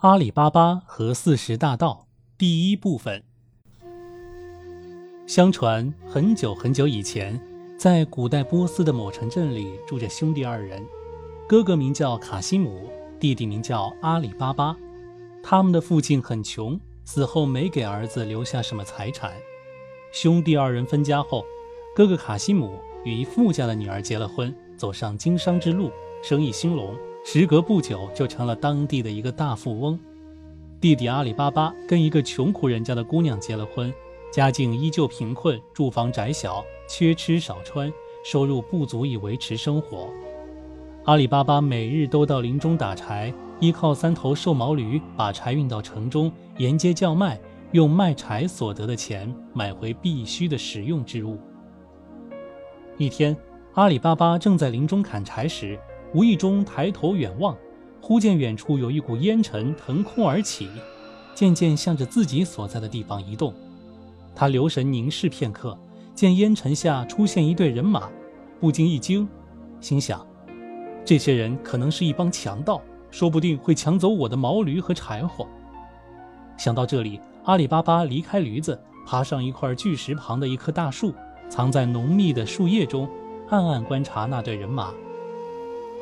阿里巴巴和四十大盗第一部分。相传很久很久以前，在古代波斯的某城镇里住着兄弟二人，哥哥名叫卡西姆，弟弟名叫阿里巴巴。他们的父亲很穷，死后没给儿子留下什么财产。兄弟二人分家后，哥哥卡西姆与一富家的女儿结了婚，走上经商之路，生意兴隆。时隔不久，就成了当地的一个大富翁。弟弟阿里巴巴跟一个穷苦人家的姑娘结了婚，家境依旧贫困，住房窄小，缺吃少穿，收入不足以维持生活。阿里巴巴每日都到林中打柴，依靠三头瘦毛驴把柴运到城中，沿街叫卖，用卖柴所得的钱买回必须的食用之物。一天，阿里巴巴正在林中砍柴时，无意中抬头远望，忽见远处有一股烟尘腾空而起，渐渐向着自己所在的地方移动。他留神凝视片刻，见烟尘下出现一队人马，不禁一惊，心想：这些人可能是一帮强盗，说不定会抢走我的毛驴和柴火。想到这里，阿里巴巴离开驴子，爬上一块巨石旁的一棵大树，藏在浓密的树叶中，暗暗观察那队人马。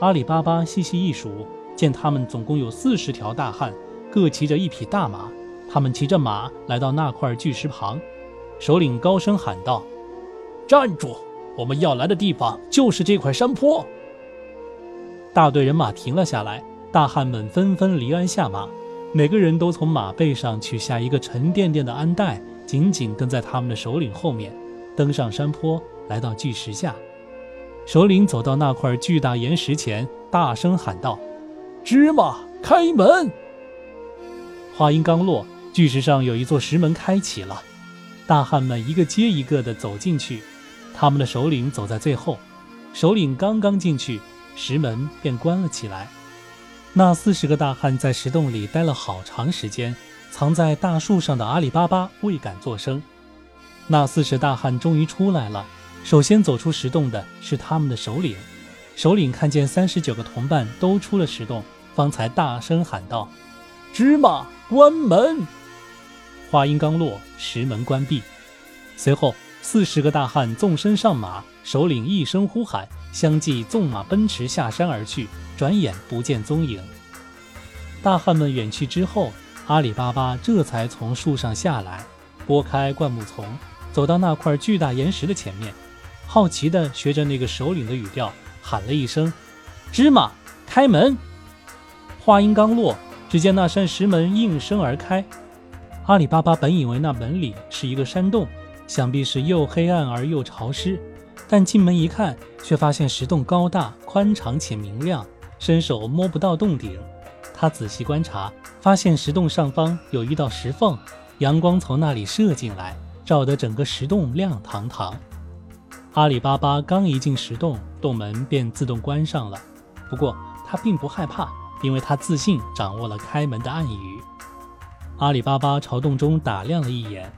阿里巴巴细细一数，见他们总共有四十条大汉，各骑着一匹大马。他们骑着马来到那块巨石旁，首领高声喊道：“站住！我们要来的地方就是这块山坡。”大队人马停了下来，大汉们纷纷离鞍下马，每个人都从马背上取下一个沉甸甸的鞍带，紧紧跟在他们的首领后面，登上山坡，来到巨石下。首领走到那块巨大岩石前，大声喊道：“芝麻，开门！”话音刚落，巨石上有一座石门开启了，大汉们一个接一个地走进去，他们的首领走在最后。首领刚刚进去，石门便关了起来。那四十个大汉在石洞里待了好长时间，藏在大树上的阿里巴巴未敢作声。那四十大汉终于出来了。首先走出石洞的是他们的首领，首领看见三十九个同伴都出了石洞，方才大声喊道：“芝麻，关门！”话音刚落，石门关闭。随后，四十个大汉纵身上马，首领一声呼喊，相继纵马奔驰下山而去，转眼不见踪影。大汉们远去之后，阿里巴巴这才从树上下来，拨开灌木丛，走到那块巨大岩石的前面。好奇地学着那个首领的语调喊了一声：“芝麻，开门！”话音刚落，只见那扇石门应声而开。阿里巴巴本以为那门里是一个山洞，想必是又黑暗而又潮湿，但进门一看，却发现石洞高大、宽敞且明亮，伸手摸不到洞顶。他仔细观察，发现石洞上方有一道石缝，阳光从那里射进来，照得整个石洞亮堂堂。阿里巴巴刚一进石洞，洞门便自动关上了。不过他并不害怕，因为他自信掌握了开门的暗语。阿里巴巴朝洞中打量了一眼，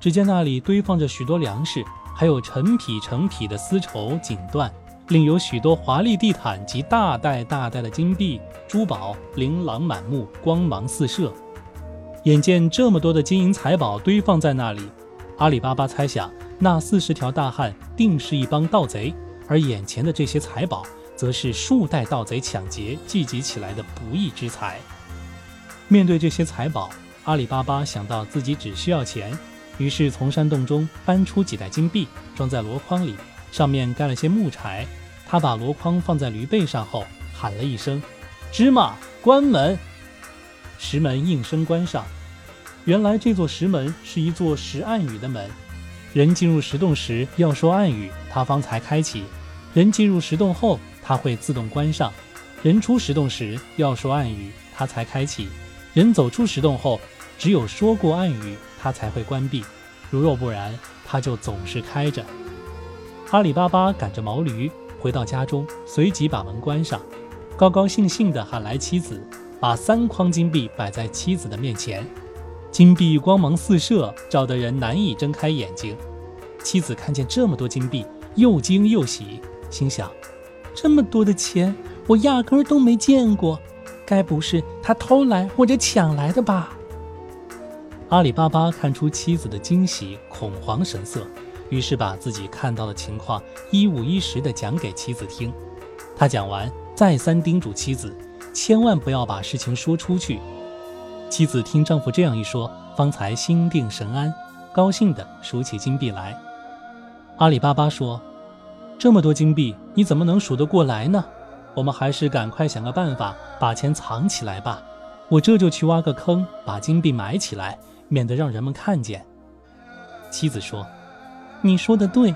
只见那里堆放着许多粮食，还有成匹成匹的丝绸锦缎，另有许多华丽地毯及大袋大袋的金币珠宝，琳琅满目，光芒四射。眼见这么多的金银财宝堆放在那里，阿里巴巴猜想。那四十条大汉定是一帮盗贼，而眼前的这些财宝，则是数代盗贼抢劫聚集起来的不义之财。面对这些财宝，阿里巴巴想到自己只需要钱，于是从山洞中搬出几袋金币，装在箩筐里，上面盖了些木柴。他把箩筐放在驴背上后，喊了一声：“芝麻，关门！”石门应声关上。原来这座石门是一座石暗语的门。人进入石洞时要说暗语，它方才开启；人进入石洞后，它会自动关上。人出石洞时要说暗语，它才开启；人走出石洞后，只有说过暗语，它才会关闭。如若不然，它就总是开着。阿里巴巴赶着毛驴回到家中，随即把门关上，高高兴兴地喊来妻子，把三筐金币摆在妻子的面前。金币光芒四射，照得人难以睁开眼睛。妻子看见这么多金币，又惊又喜，心想：这么多的钱，我压根儿都没见过。该不是他偷来或者抢来的吧？阿里巴巴看出妻子的惊喜、恐慌神色，于是把自己看到的情况一五一十地讲给妻子听。他讲完，再三叮嘱妻子，千万不要把事情说出去。妻子听丈夫这样一说，方才心定神安，高兴地数起金币来。阿里巴巴说：“这么多金币，你怎么能数得过来呢？我们还是赶快想个办法把钱藏起来吧。我这就去挖个坑，把金币埋起来，免得让人们看见。”妻子说：“你说的对，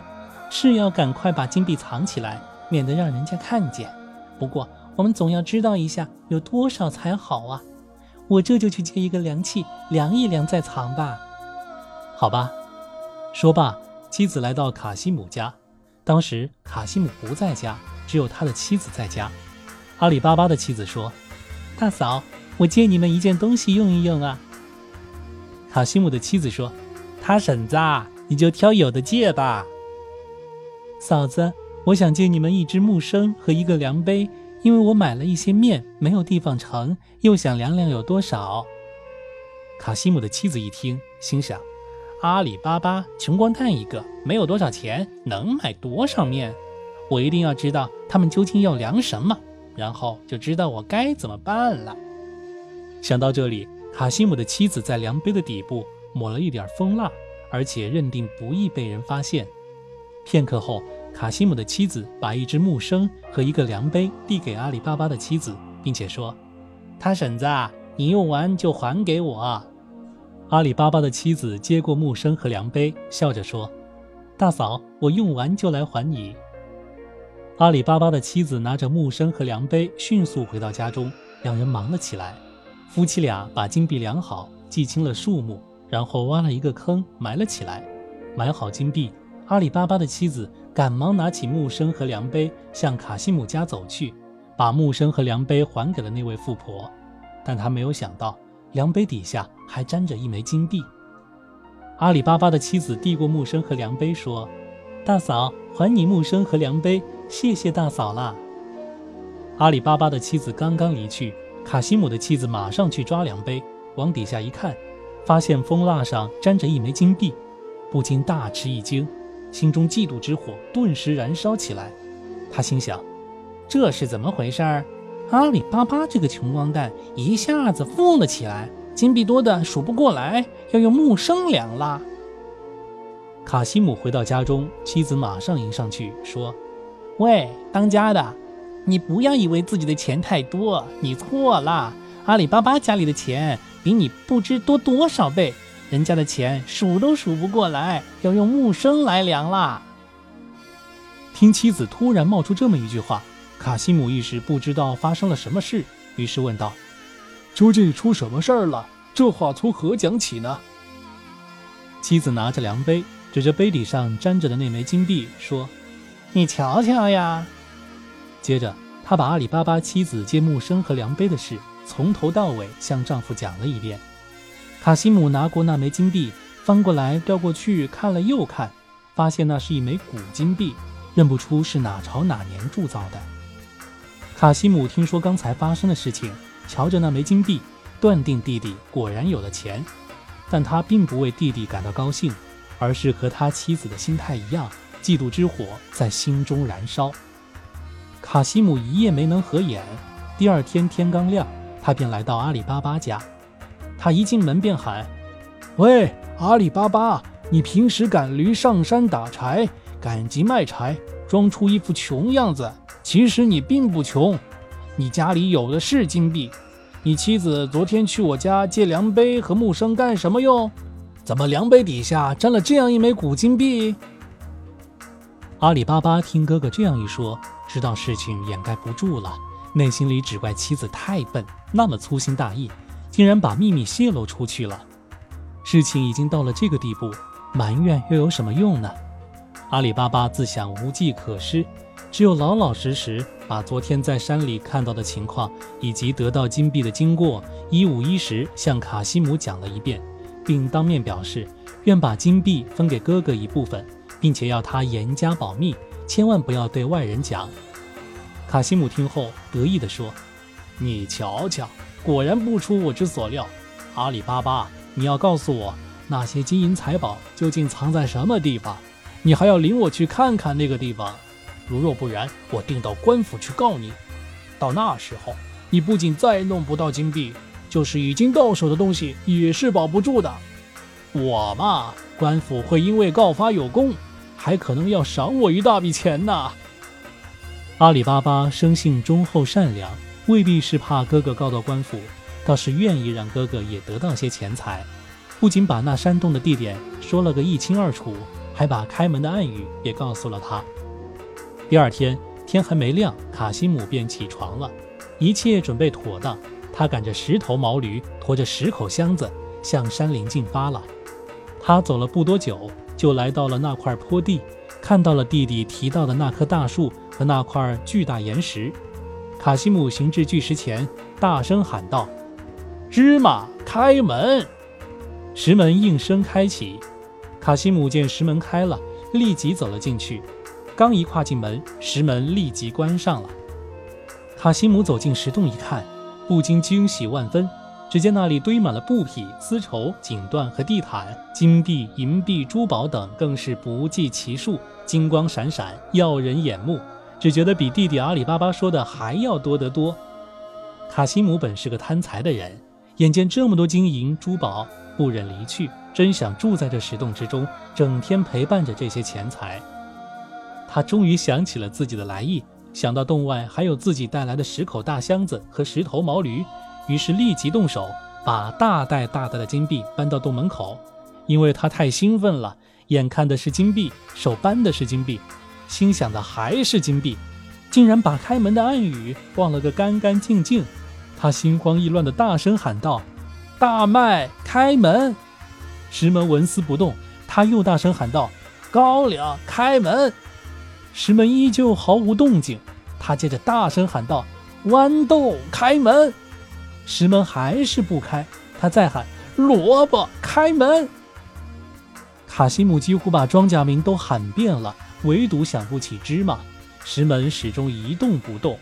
是要赶快把金币藏起来，免得让人家看见。不过，我们总要知道一下有多少才好啊。我这就去借一个量器，量一量再藏吧。好吧。”说罢。妻子来到卡西姆家，当时卡西姆不在家，只有他的妻子在家。阿里巴巴的妻子说：“大嫂，我借你们一件东西用一用啊。”卡西姆的妻子说：“他婶子，你就挑有的借吧。”嫂子，我想借你们一只木笙和一个量杯，因为我买了一些面，没有地方盛，又想量量有多少。卡西姆的妻子一听，心想。阿里巴巴穷光蛋一个，没有多少钱，能买多少面？我一定要知道他们究竟要量什么，然后就知道我该怎么办了。想到这里，卡西姆的妻子在量杯的底部抹了一点蜂蜡，而且认定不易被人发现。片刻后，卡西姆的妻子把一只木升和一个量杯递给阿里巴巴的妻子，并且说：“他婶子，你用完就还给我。”阿里巴巴的妻子接过木升和量杯，笑着说：“大嫂，我用完就来还你。”阿里巴巴的妻子拿着木升和量杯，迅速回到家中，两人忙了起来。夫妻俩把金币量好，记清了数目，然后挖了一个坑埋了起来。埋好金币，阿里巴巴的妻子赶忙拿起木升和量杯，向卡西姆家走去，把木升和量杯还给了那位富婆。但他没有想到。量杯底下还沾着一枚金币。阿里巴巴的妻子递过木生和量杯，说：“大嫂，还你木生和量杯，谢谢大嫂啦。”阿里巴巴的妻子刚刚离去，卡西姆的妻子马上去抓量杯，往底下一看，发现蜂蜡上沾着一枚金币，不禁大吃一惊，心中嫉妒之火顿时燃烧起来。他心想：“这是怎么回事儿？”阿里巴巴这个穷光蛋一下子富了起来，金币多的数不过来，要用木生量了。卡西姆回到家中，妻子马上迎上去说：“喂，当家的，你不要以为自己的钱太多，你错了。阿里巴巴家里的钱比你不知多多少倍，人家的钱数都数不过来，要用木生来量啦。”听妻子突然冒出这么一句话。卡西姆一时不知道发生了什么事，于是问道：“究竟出什么事儿了？这话从何讲起呢？”妻子拿着量杯，指着杯底上粘着的那枚金币说：“你瞧瞧呀。”接着，她把阿里巴巴妻子借木生和量杯的事从头到尾向丈夫讲了一遍。卡西姆拿过那枚金币，翻过来调过去看了又看，发现那是一枚古金币，认不出是哪朝哪年铸造的。卡西姆听说刚才发生的事情，瞧着那枚金币，断定弟弟果然有了钱，但他并不为弟弟感到高兴，而是和他妻子的心态一样，嫉妒之火在心中燃烧。卡西姆一夜没能合眼，第二天天刚亮，他便来到阿里巴巴家。他一进门便喊：“喂，阿里巴巴，你平时赶驴上山打柴，赶集卖柴，装出一副穷样子。”其实你并不穷，你家里有的是金币。你妻子昨天去我家借量杯和木生干什么用？怎么量杯底下沾了这样一枚古金币？阿里巴巴听哥哥这样一说，知道事情掩盖不住了，内心里只怪妻子太笨，那么粗心大意，竟然把秘密泄露出去了。事情已经到了这个地步，埋怨又有什么用呢？阿里巴巴自想无计可施。只有老老实实把昨天在山里看到的情况以及得到金币的经过一五一十向卡西姆讲了一遍，并当面表示愿把金币分给哥哥一部分，并且要他严加保密，千万不要对外人讲。卡西姆听后得意地说：“你瞧瞧，果然不出我之所料。阿里巴巴，你要告诉我那些金银财宝究竟藏在什么地方？你还要领我去看看那个地方。如若不然，我定到官府去告你。到那时候，你不仅再弄不到金币，就是已经到手的东西也是保不住的。我嘛，官府会因为告发有功，还可能要赏我一大笔钱呢。阿里巴巴生性忠厚善良，未必是怕哥哥告到官府，倒是愿意让哥哥也得到些钱财。不仅把那山洞的地点说了个一清二楚，还把开门的暗语也告诉了他。第二天天还没亮，卡西姆便起床了，一切准备妥当。他赶着十头毛驴，驮着十口箱子，向山林进发了。他走了不多久，就来到了那块坡地，看到了弟弟提到的那棵大树和那块巨大岩石。卡西姆行至巨石前，大声喊道：“芝麻，开门！”石门应声开启。卡西姆见石门开了，立即走了进去。刚一跨进门，石门立即关上了。卡西姆走进石洞一看，不禁惊喜万分。只见那里堆满了布匹、丝绸、锦缎和地毯，金币、银币、珠宝等更是不计其数，金光闪闪，耀人眼目。只觉得比弟弟阿里巴巴说的还要多得多。卡西姆本是个贪财的人，眼见这么多金银珠宝，不忍离去，真想住在这石洞之中，整天陪伴着这些钱财。他终于想起了自己的来意，想到洞外还有自己带来的十口大箱子和十头毛驴。于是立即动手，把大袋大袋的金币搬到洞门口。因为他太兴奋了，眼看的是金币，手搬的是金币，心想的还是金币，竟然把开门的暗语忘了个干干净净。他心慌意乱地大声喊道：“大麦，开门！”石门纹丝不动。他又大声喊道：“高粱，开门！”石门依旧毫无动静。他接着大声喊道：“豌豆，开门！”石门还是不开，他再喊：“萝卜，开门！”卡西姆几乎把庄稼名都喊遍了，唯独想不起芝麻。石门始终一动不动。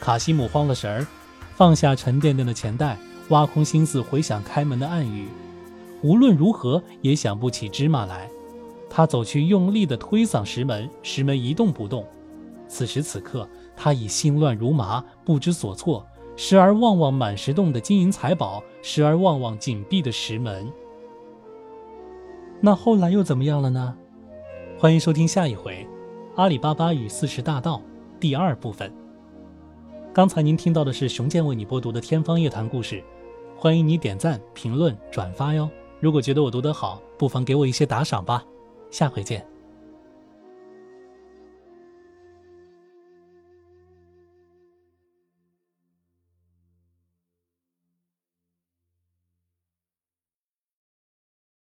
卡西姆慌了神儿，放下沉甸甸的钱袋，挖空心思回想开门的暗语。无论如何也想不起芝麻来。他走去用力地推搡石门，石门一动不动。此时此刻，他已心乱如麻，不知所措。时而望望满石洞的金银财宝，时而望望紧闭的石门。那后来又怎么样了呢？欢迎收听下一回《阿里巴巴与四十大盗》第二部分。刚才您听到的是熊健为你播读的《天方夜谭》故事，欢迎你点赞、评论、转发哟。如果觉得我读得好，不妨给我一些打赏吧。下回见。